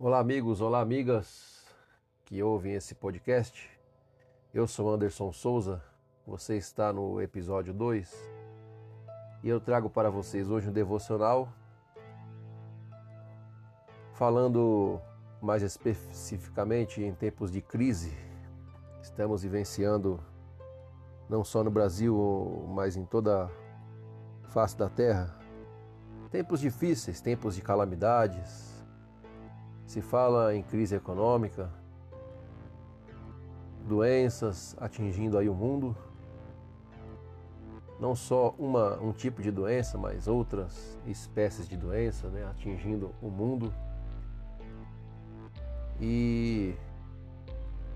Olá, amigos, olá, amigas que ouvem esse podcast. Eu sou Anderson Souza, você está no episódio 2 e eu trago para vocês hoje um devocional falando mais especificamente em tempos de crise. Estamos vivenciando não só no Brasil, mas em toda a face da terra. Tempos difíceis, tempos de calamidades, se fala em crise econômica, doenças atingindo aí o mundo, não só uma, um tipo de doença, mas outras espécies de doença né, atingindo o mundo. E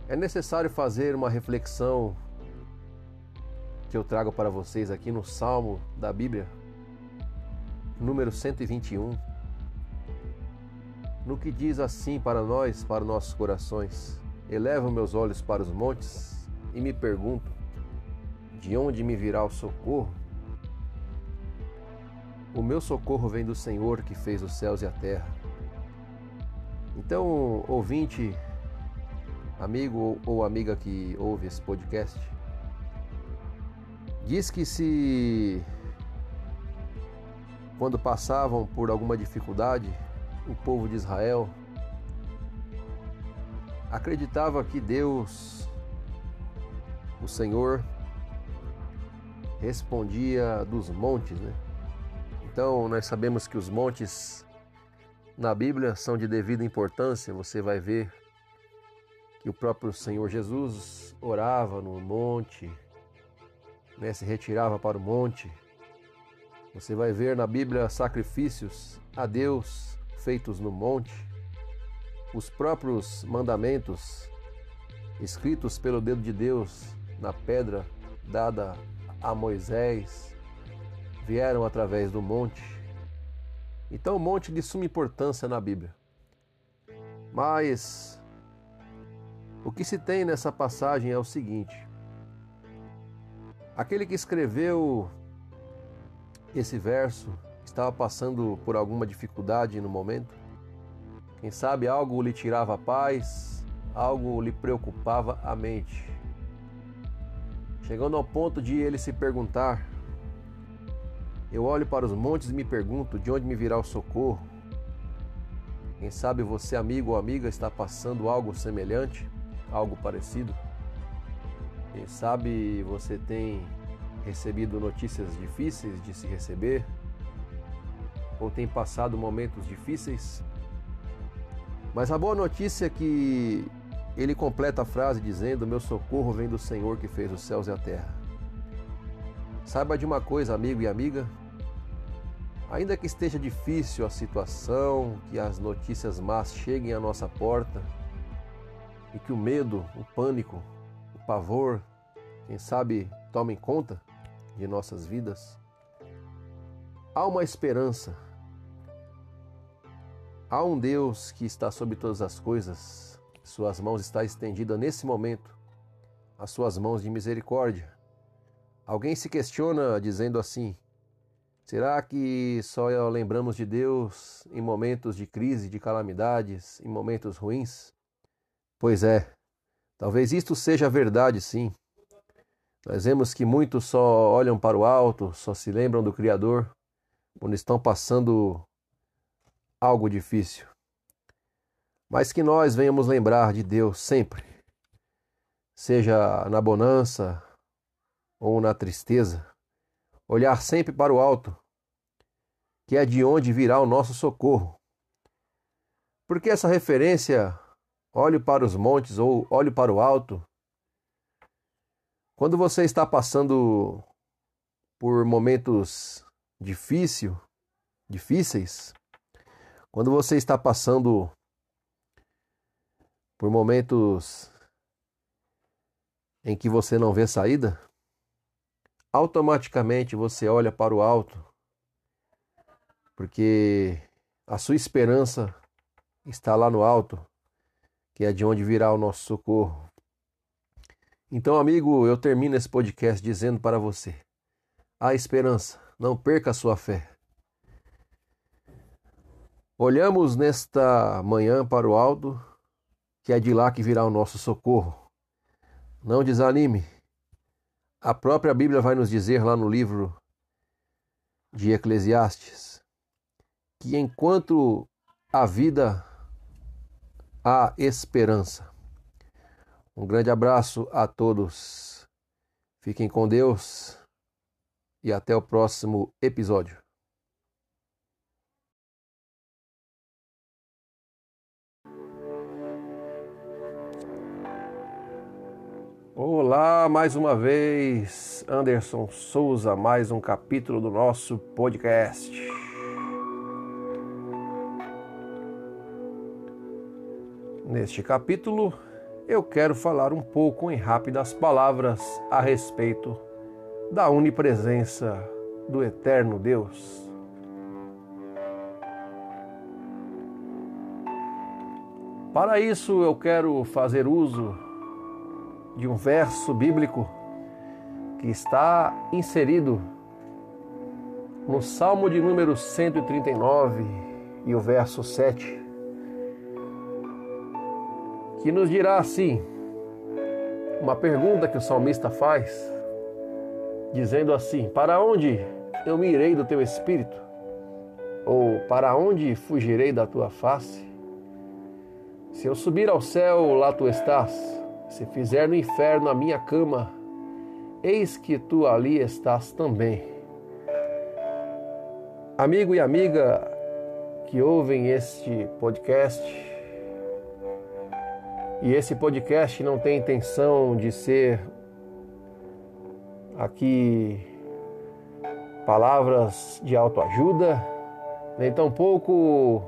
é necessário fazer uma reflexão que eu trago para vocês aqui no Salmo da Bíblia, número 121 no que diz assim para nós, para nossos corações. Elevo meus olhos para os montes e me pergunto: de onde me virá o socorro? O meu socorro vem do Senhor que fez os céus e a terra. Então, ouvinte, amigo ou amiga que ouve esse podcast, diz que se quando passavam por alguma dificuldade, o povo de Israel acreditava que Deus, o Senhor, respondia dos montes, né? Então nós sabemos que os montes na Bíblia são de devida importância. Você vai ver que o próprio Senhor Jesus orava no monte, né? se retirava para o monte. Você vai ver na Bíblia sacrifícios a Deus feitos no monte, os próprios mandamentos escritos pelo dedo de Deus na pedra dada a Moisés vieram através do monte. Então, o monte de suma importância na Bíblia. Mas o que se tem nessa passagem é o seguinte: aquele que escreveu esse verso estava passando por alguma dificuldade no momento. Quem sabe algo lhe tirava a paz, algo lhe preocupava a mente. Chegando ao ponto de ele se perguntar: Eu olho para os montes e me pergunto de onde me virá o socorro. Quem sabe você, amigo ou amiga, está passando algo semelhante, algo parecido. Quem sabe você tem recebido notícias difíceis de se receber, ou tem passado momentos difíceis. Mas a boa notícia é que ele completa a frase dizendo: Meu socorro vem do Senhor que fez os céus e a terra. Saiba de uma coisa, amigo e amiga. Ainda que esteja difícil a situação, que as notícias más cheguem à nossa porta e que o medo, o pânico, o pavor, quem sabe, tomem conta de nossas vidas, há uma esperança Há um Deus que está sobre todas as coisas, suas mãos está estendida nesse momento, as suas mãos de misericórdia. Alguém se questiona dizendo assim: será que só lembramos de Deus em momentos de crise, de calamidades, em momentos ruins? Pois é, talvez isto seja verdade, sim. Nós vemos que muitos só olham para o alto, só se lembram do Criador quando estão passando algo difícil. Mas que nós venhamos lembrar de Deus sempre, seja na bonança ou na tristeza, olhar sempre para o alto, que é de onde virá o nosso socorro. Porque essa referência, olhe para os montes ou olhe para o alto, quando você está passando por momentos difícil, difíceis, quando você está passando por momentos em que você não vê saída, automaticamente você olha para o alto, porque a sua esperança está lá no alto, que é de onde virá o nosso socorro. Então, amigo, eu termino esse podcast dizendo para você: há esperança, não perca a sua fé. Olhamos nesta manhã para o alto, que é de lá que virá o nosso socorro. Não desanime. A própria Bíblia vai nos dizer lá no livro de Eclesiastes que enquanto a vida há esperança. Um grande abraço a todos. Fiquem com Deus e até o próximo episódio. Olá, mais uma vez, Anderson Souza, mais um capítulo do nosso podcast. Neste capítulo, eu quero falar um pouco em rápidas palavras a respeito da onipresença do eterno Deus. Para isso, eu quero fazer uso de um verso bíblico que está inserido no Salmo de número 139 e o verso 7, que nos dirá assim: uma pergunta que o salmista faz, dizendo assim: Para onde eu me irei do teu espírito? Ou para onde fugirei da tua face? Se eu subir ao céu, lá tu estás se fizer no inferno a minha cama, eis que tu ali estás também. Amigo e amiga que ouvem este podcast, e esse podcast não tem intenção de ser aqui palavras de autoajuda, nem tampouco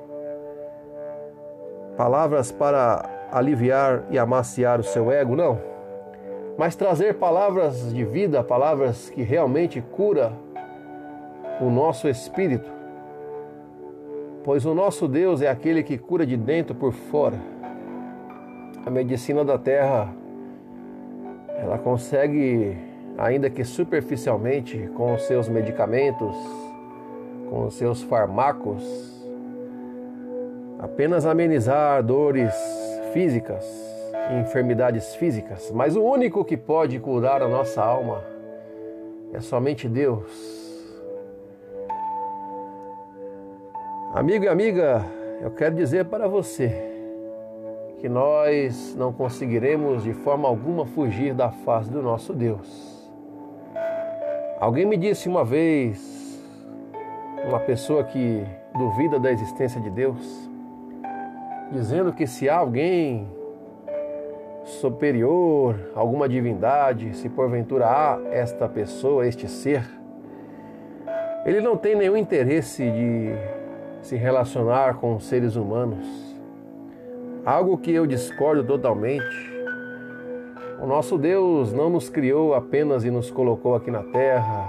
palavras para aliviar e amaciar o seu ego, não. Mas trazer palavras de vida, palavras que realmente cura o nosso espírito. Pois o nosso Deus é aquele que cura de dentro por fora. A medicina da terra ela consegue, ainda que superficialmente, com os seus medicamentos, com os seus fármacos, apenas amenizar dores físicas, enfermidades físicas, mas o único que pode curar a nossa alma é somente Deus. Amigo e amiga, eu quero dizer para você que nós não conseguiremos de forma alguma fugir da face do nosso Deus. Alguém me disse uma vez, uma pessoa que duvida da existência de Deus, dizendo que se há alguém superior, alguma divindade, se porventura há esta pessoa, este ser, ele não tem nenhum interesse de se relacionar com seres humanos. Algo que eu discordo totalmente. O nosso Deus não nos criou apenas e nos colocou aqui na terra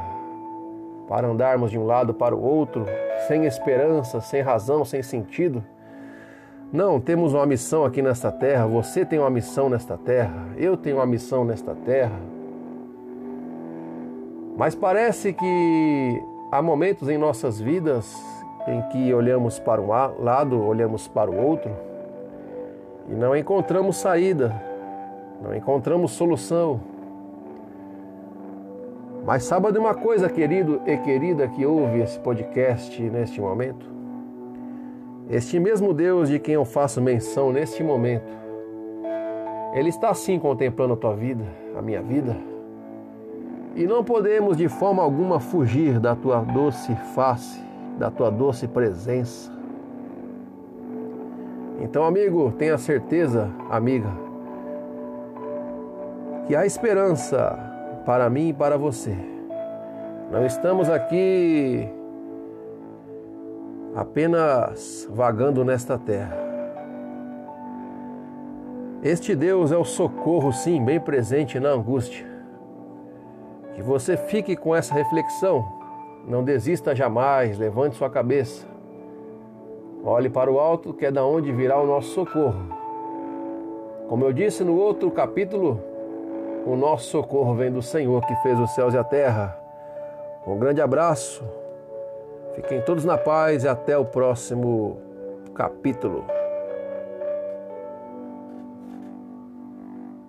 para andarmos de um lado para o outro, sem esperança, sem razão, sem sentido não, temos uma missão aqui nesta terra, você tem uma missão nesta terra, eu tenho uma missão nesta terra. Mas parece que há momentos em nossas vidas em que olhamos para um lado, olhamos para o outro e não encontramos saída, não encontramos solução. Mas saiba de uma coisa, querido e querida que ouve esse podcast neste momento. Este mesmo Deus de quem eu faço menção neste momento, Ele está sim contemplando a tua vida, a minha vida. E não podemos de forma alguma fugir da tua doce face, da tua doce presença. Então, amigo, tenha certeza, amiga, que há esperança para mim e para você. Não estamos aqui apenas vagando nesta terra. Este Deus é o socorro, sim, bem presente na angústia. Que você fique com essa reflexão, não desista jamais, levante sua cabeça. Olhe para o alto, que é da onde virá o nosso socorro. Como eu disse no outro capítulo, o nosso socorro vem do Senhor que fez os céus e a terra. Um grande abraço Fiquem todos na paz e até o próximo capítulo.